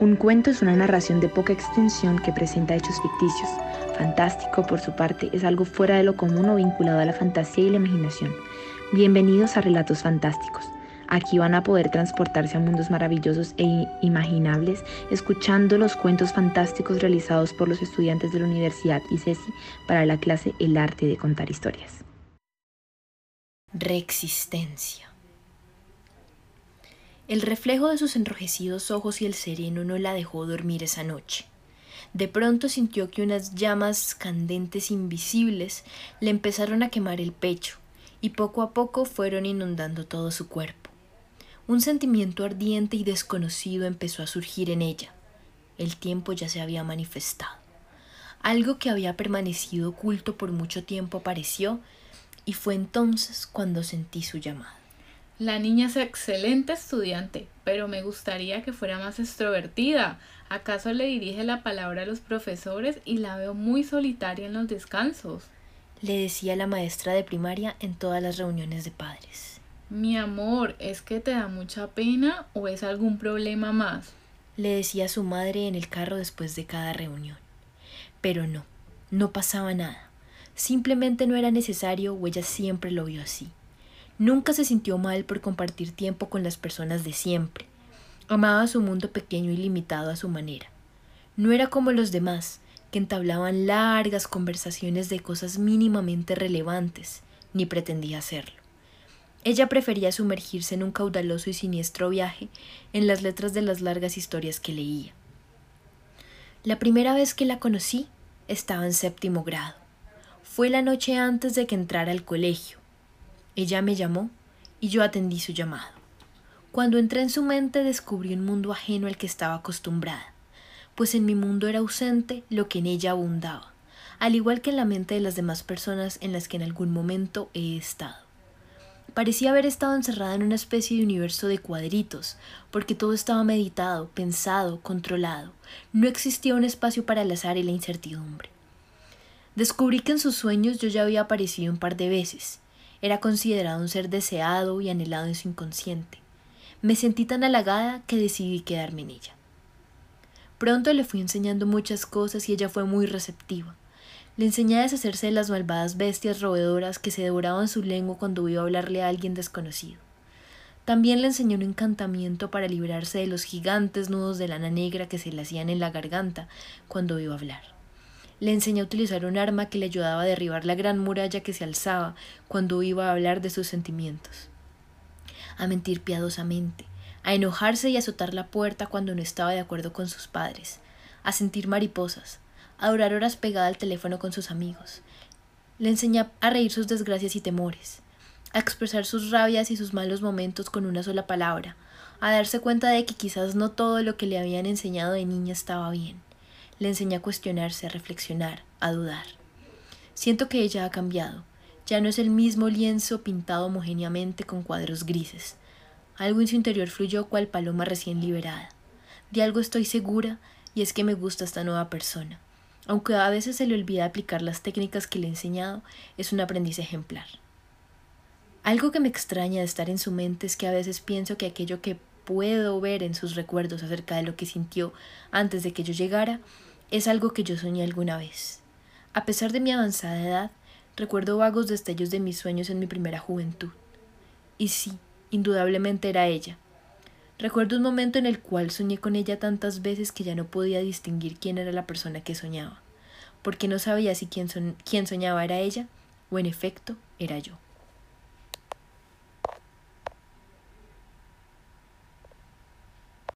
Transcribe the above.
Un cuento es una narración de poca extensión que presenta hechos ficticios. Fantástico, por su parte, es algo fuera de lo común o vinculado a la fantasía y la imaginación. Bienvenidos a Relatos Fantásticos. Aquí van a poder transportarse a mundos maravillosos e imaginables escuchando los cuentos fantásticos realizados por los estudiantes de la Universidad ICESI para la clase El arte de contar historias. Reexistencia. El reflejo de sus enrojecidos ojos y el sereno no la dejó dormir esa noche. De pronto sintió que unas llamas candentes invisibles le empezaron a quemar el pecho y poco a poco fueron inundando todo su cuerpo. Un sentimiento ardiente y desconocido empezó a surgir en ella. El tiempo ya se había manifestado. Algo que había permanecido oculto por mucho tiempo apareció y fue entonces cuando sentí su llamada. La niña es excelente estudiante, pero me gustaría que fuera más extrovertida. ¿Acaso le dirige la palabra a los profesores y la veo muy solitaria en los descansos? Le decía la maestra de primaria en todas las reuniones de padres. Mi amor, ¿es que te da mucha pena o es algún problema más? Le decía su madre en el carro después de cada reunión. Pero no, no pasaba nada. Simplemente no era necesario o ella siempre lo vio así. Nunca se sintió mal por compartir tiempo con las personas de siempre. Amaba su mundo pequeño y limitado a su manera. No era como los demás, que entablaban largas conversaciones de cosas mínimamente relevantes, ni pretendía hacerlo. Ella prefería sumergirse en un caudaloso y siniestro viaje en las letras de las largas historias que leía. La primera vez que la conocí estaba en séptimo grado. Fue la noche antes de que entrara al colegio. Ella me llamó y yo atendí su llamado. Cuando entré en su mente descubrí un mundo ajeno al que estaba acostumbrada, pues en mi mundo era ausente lo que en ella abundaba, al igual que en la mente de las demás personas en las que en algún momento he estado. Parecía haber estado encerrada en una especie de universo de cuadritos, porque todo estaba meditado, pensado, controlado. No existía un espacio para el azar y la incertidumbre. Descubrí que en sus sueños yo ya había aparecido un par de veces, era considerado un ser deseado y anhelado en su inconsciente. Me sentí tan halagada que decidí quedarme en ella. Pronto le fui enseñando muchas cosas y ella fue muy receptiva. Le enseñé a deshacerse de las malvadas bestias roedoras que se devoraban su lengua cuando iba a hablarle a alguien desconocido. También le enseñé un encantamiento para librarse de los gigantes nudos de lana negra que se le hacían en la garganta cuando iba a hablar. Le enseñé a utilizar un arma que le ayudaba a derribar la gran muralla que se alzaba cuando iba a hablar de sus sentimientos. A mentir piadosamente, a enojarse y azotar la puerta cuando no estaba de acuerdo con sus padres, a sentir mariposas, a durar horas pegada al teléfono con sus amigos. Le enseñé a reír sus desgracias y temores, a expresar sus rabias y sus malos momentos con una sola palabra, a darse cuenta de que quizás no todo lo que le habían enseñado de niña estaba bien le enseñé a cuestionarse, a reflexionar, a dudar. Siento que ella ha cambiado. Ya no es el mismo lienzo pintado homogéneamente con cuadros grises. Algo en su interior fluyó cual paloma recién liberada. De algo estoy segura y es que me gusta esta nueva persona. Aunque a veces se le olvida aplicar las técnicas que le he enseñado, es un aprendiz ejemplar. Algo que me extraña de estar en su mente es que a veces pienso que aquello que puedo ver en sus recuerdos acerca de lo que sintió antes de que yo llegara es algo que yo soñé alguna vez. A pesar de mi avanzada edad, recuerdo vagos destellos de mis sueños en mi primera juventud. Y sí, indudablemente era ella. Recuerdo un momento en el cual soñé con ella tantas veces que ya no podía distinguir quién era la persona que soñaba, porque no sabía si quien, soñaba era ella o en efecto era yo.